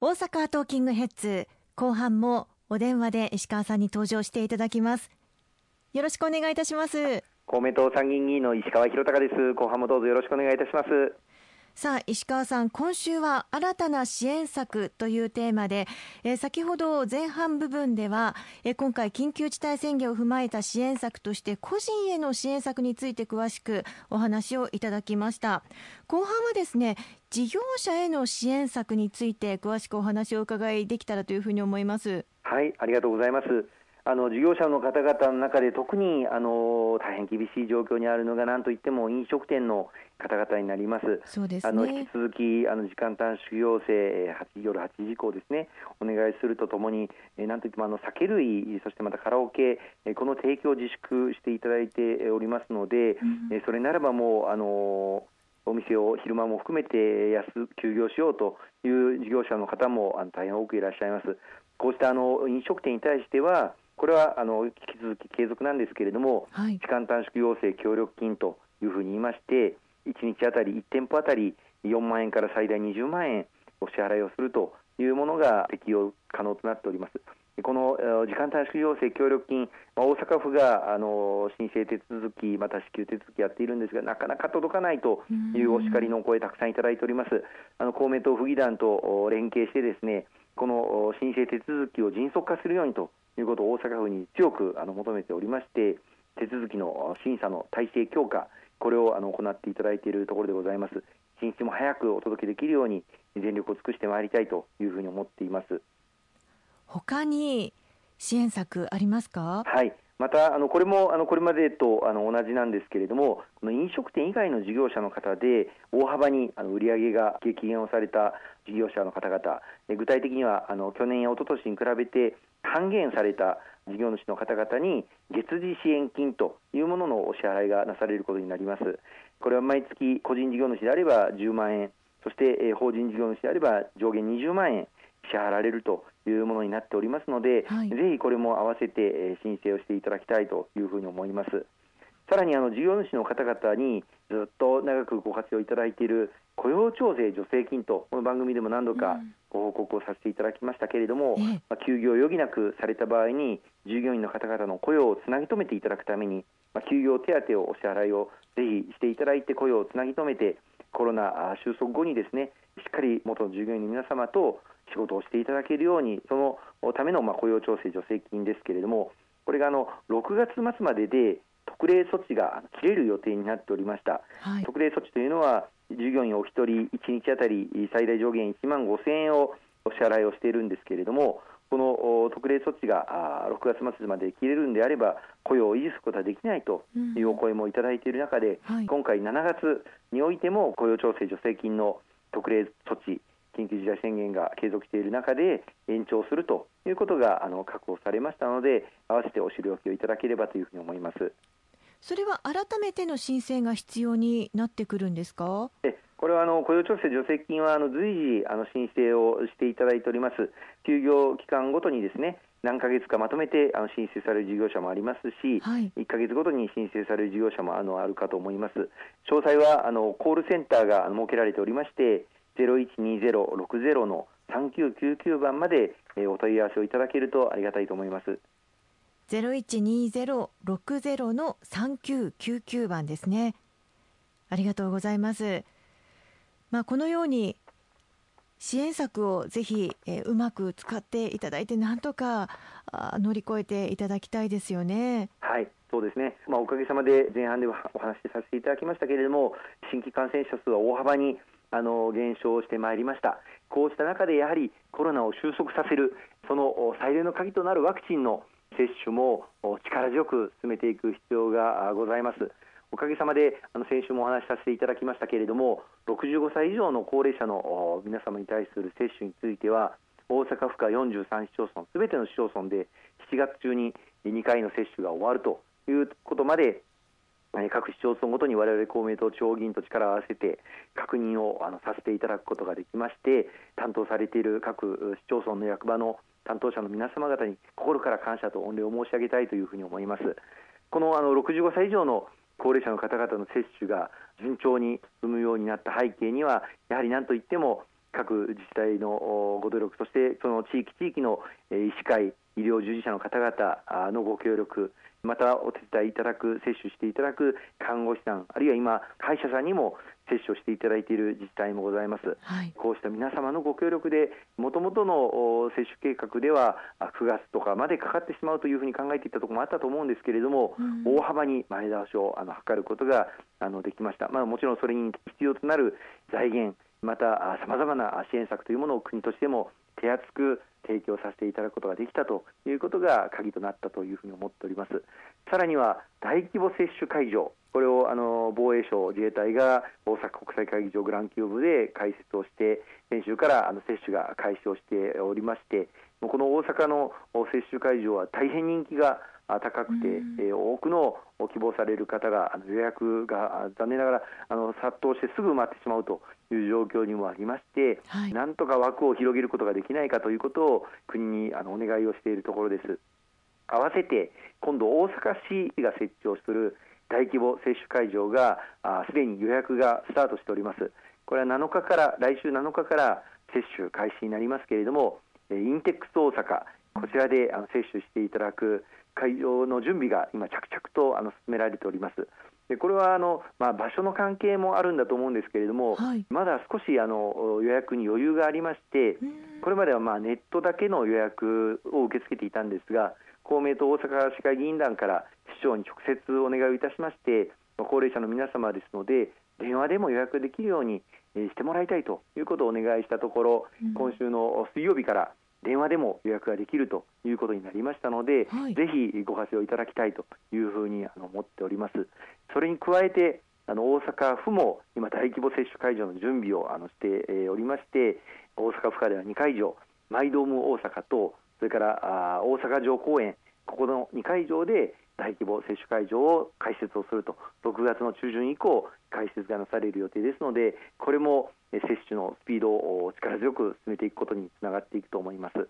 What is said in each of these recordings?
大阪トーキングヘッズ後半もお電話で石川さんに登場していただきます。よろしくお願いいたします。公明党参議院議員の石川博隆です。後半もどうぞよろしくお願いいたします。さあ石川さん今週は新たな支援策というテーマで、えー、先ほど前半部分では、えー、今回緊急事態宣言を踏まえた支援策として個人への支援策について詳しくお話をいただきました。後半はですね事業者への支援策について詳しくお話をお伺いできたらというふうに思います。はいありがとうございます。あの事業者の方々の中で特にあの大変厳しい状況にあるのが何といっても飲食店の方々になります。そうです、ね、あの引き続きあの時間短縮要請8夜8時以降ですねお願いするとともに、えなんといってもあの酒類そしてまたカラオケえこの提供を自粛していただいておりますので、うん、それならばもうあのお店を昼間も含めて安休業しようという事業者の方もあの大変多くいらっしゃいます。こうしたあの飲食店に対してはこれはあの引き続き継続なんですけれども、はい、時間短縮要請協力金というふうに言いまして、1日あたり1店舗あたり4万円から最大20万円お支払いをするというものが適用可能となっております。この時間短縮要請協力金、大阪府があの申請手続き、また支給手続きやっているんですが、なかなか届かないというお叱りの声、たくさんいただいております。あの公明党府議団と連携して、ですねこの申請手続きを迅速化するようにということを大阪府に強くあの求めておりまして手続きの審査の体制強化これをあの行っていただいているところでございます。一日も早くお届けできるように全力を尽くしてまいりたいというふうに思っています。他に支援策ありますか？はいまたあのこれもあのこれまでとあの同じなんですけれどもこの飲食店以外の事業者の方で大幅にあの売上が激減をされた事業者の方々具体的にはあの去年や一昨年に比べて還元された事業主の方々に月次支援金というもののお支払いがなされることになります。これは毎月個人事業主であれば10万円、そして法人事業主であれば上限20万円支払われるというものになっておりますので、はい、ぜひこれも合わせて申請をしていただきたいというふうに思います。さらにあの事業主の方々にずっと長くご活用いただいている雇用調整助成金とこの番組でも何度かご報告をさせていただきましたけれども、うん、まあ、休業を余儀なくされた場合に従業員の方々の雇用をつなぎ止めていただくために、まあ、休業手当をお支払いをぜひしていただいて雇用をつなぎ止めてコロナ収束後にですねしっかり元従業員の皆様と仕事をしていただけるようにそのためのまあ雇用調整助成金ですけれどもこれがあの6月末までで特例措置が切れる予定になっておりました、はい、特例措置というのは従業員お一人1日あたり最大上限1万5000円をお支払いをしているんですけれどもこの特例措置が6月末まで切れるんであれば雇用を維持することはできないというお声もいただいている中で、うんはい、今回7月においても雇用調整助成金の特例措置緊急事態宣言が継続している中で延長するということがあの確保されましたので合わせてお知りおきをいただければというふうに思います。それは改めての申請が必要になってくるんですか？これはあの雇用調整助成金はあの随時あの申請をしていただいております、休業期間ごとにですね何ヶ月かまとめてあの申請される事業者もありますし、はい、1ヶ月ごとに申請される事業者もあのあるかと思います。詳細はあのコールセンターが設けられておりまして、012060の3999番までお問い合わせをいただけるとありがたいと思います。012060の3999番ですね。ありがとうございます。まあ、このように支援策をぜひ、えー、うまく使っていただいて、なんとかあ乗り越えていただきたいですよね。はいそうですね、まあ、おかげさまで前半ではお話しさせていただきましたけれども、新規感染者数は大幅にあの減少してまいりました、こうした中でやはりコロナを収束させる、その最大の鍵となるワクチンの接種も力強く進めていく必要がございます。おかげさまであの先週もお話しさせていただきましたけれども65歳以上の高齢者の皆様に対する接種については大阪府下43市町村すべての市町村で7月中に2回の接種が終わるということまで各市町村ごとに我々公明党地方議員と力を合わせて確認をあのさせていただくことができまして担当されている各市町村の役場の担当者の皆様方に心から感謝と御礼を申し上げたいというふうに思います。このあの65歳以上の高齢者の方々の接種が順調に進むようになった背景にはやはり何といっても各自治体のご努力そしてその地域地域の医師会医療従事者の方々のご協力またお手伝いいただく接種していただく看護師さんあるいは今歯医者さんにも接種をしていただいている自治体もございます、はい、こうした皆様のご協力でもともとの接種計画では9月とかまでかかってしまうというふうに考えていたところもあったと思うんですけれども、うん、大幅に前倒しをあの図ることがあのできました、まあ、もちろんそれに必要となる財源またさまざまな支援策というものを国としても手厚く提供させていただくことができたということが鍵となったというふうに思っております。さらには大規模接種会場。これをあの防衛省自衛隊が大阪国際会議場グランキューブで開設をして先週からあの接種が開始をしておりましてこの大阪の接種会場は大変人気が高くて、えー、多くの希望される方が予約が残念ながらあの殺到してすぐ埋まってしまうという状況にもありまして、はい、なんとか枠を広げることができないかということを国にあのお願いをしているところです。合わせて今度大阪市が設置をする大規模接種会場がすでに予約がスタートしております。これは7日から来週7日から接種開始になりますけれども、インテックス大阪こちらで接種していただく会場の準備が今着々とあの進められております。でこれはあの、まあ、場所の関係もあるんだと思うんですけれども、はい、まだ少しあの予約に余裕がありまして、これまではまあネットだけの予約を受け付けていたんですが、公明党大阪市会議員団から市長に直接お願いをいたしまして、高齢者の皆様ですので、電話でも予約できるようにしてもらいたいということをお願いしたところ、今週の水曜日から電話でも予約ができるということになりましたので、はい、ぜひご活用いただきたいというふうにあの思っております。それに加えてあの大阪府も今大規模接種会場の準備をあのしておりまして大阪府下では2会場マイドーム大阪とそれからあ大阪城公園ここの2会場で大規模接種会場を開設をすると6月の中旬以降開設がなされる予定ですのでこれも接種のスピードを力強く進めていくことにつながっていくと思います。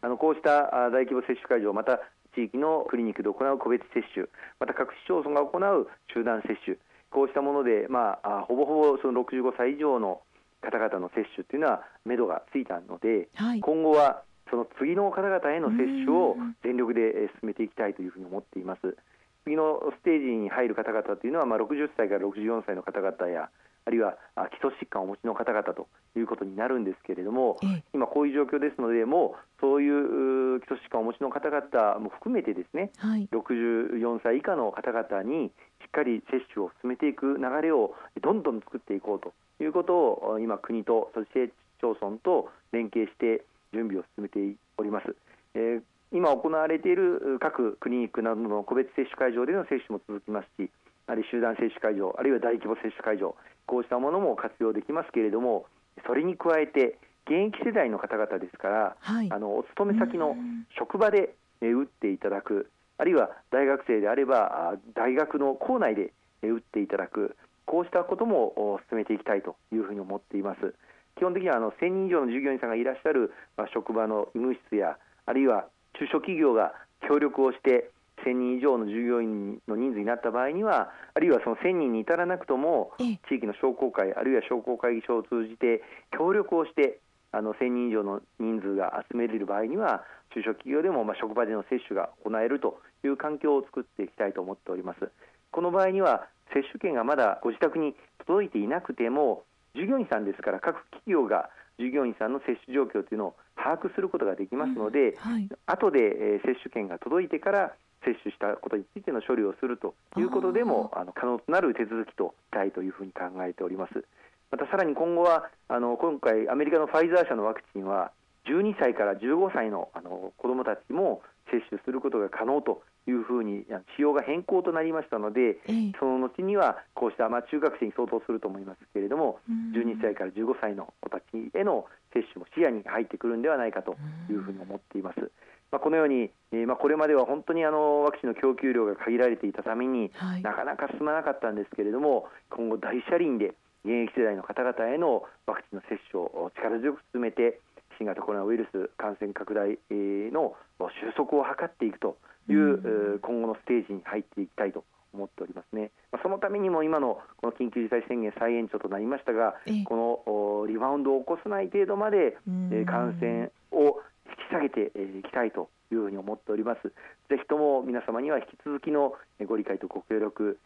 あのこうした大規模接種会場また地域のクリニックで行う個別接種また各市町村が行う集団接種こうしたもので、まあ、ほぼほぼその65歳以上の方々の接種というのは目処がついたので、はい、今後はその次の方々への接種を全力で進めていきたいというふうに思っています。次のステージに入る方々というのは、まあ、60歳から64歳の方々やあるいは基礎疾患をお持ちの方々ということになるんですけれども、今、こういう状況ですので、もうそういう基礎疾患をお持ちの方々も含めて、ですね、はい、64歳以下の方々にしっかり接種を進めていく流れをどんどん作っていこうということを、今、国とそして市町村と連携して準備を進めております。えー今行われている各クリニックなどの個別接種会場での接種も続きますし、あるいは集団接種会場、あるいは大規模接種会場、こうしたものも活用できますけれども、それに加えて、現役世代の方々ですから、はい、あのお勤め先の職場で打っていただく、あるいは大学生であれば、大学の校内で打っていただく、こうしたことも進めていきたいというふうに思っています。基本的にはあの1000人以上の従業員さんがいらっしゃる、まあ、職場の医務室や、あるいは中小企業が協力をして1000人以上の従業員の人数になった場合にはあるいはその1000人に至らなくとも地域の商工会あるいは商工会議所を通じて協力をしてあの1000人以上の人数が集められる場合には中小企業でもまあ職場での接種が行えるという環境を作っていきたいと思っております。この場合には接種券がまだご自宅に届いていなくても従業員さんですから各企業が従業員さんの接種状況というのを把握することができますので、うんはい、後で、えー、接種券が届いてから接種したことについての処理をするということでもあの可能となる手続きとしたいというふうに考えております。またさらに今後はあの今回アメリカのファイザー社のワクチンは12歳から15歳のあの子どもたちも接種することが可能というふうに仕様が変更となりましたので、その後にはこうした、まあ、中学生に相当すると思いますけれども、12歳から15歳の子たちへの接種も視野に入ってくるんではないかというふうに思っています。まあ、このように、えー、まあ、これまでは本当にあのワクチンの供給量が限られていたために、はい、なかなか進まなかったんですけれども、今後、大車輪で現役世代の方々へのワクチンの接種を力強く進めて、新型コロナウイルス感染拡大の収束を図っていくという、うん、今後のステージに入っていきたいと思っておりますね。まあ、そのためにも今のこの緊急事態宣言再延長となりましたが、このリバウンドを起こさない程度まで、え感染を引き下げていきたいというふうに思っております。ぜひとも皆様には引き続きのご理解とご協力、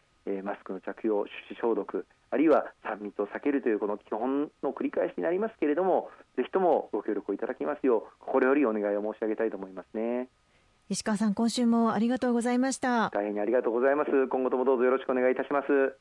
マスクの着用、手指消毒、あるいは3密を避けるというこの基本の繰り返しになりますけれども、ぜひともご協力をいただきますよう心よりお願いを申し上げたいと思いますね。石川さん、今週もありがとうございました。大変にありがとうございます。今後ともどうぞよろしくお願いいたします。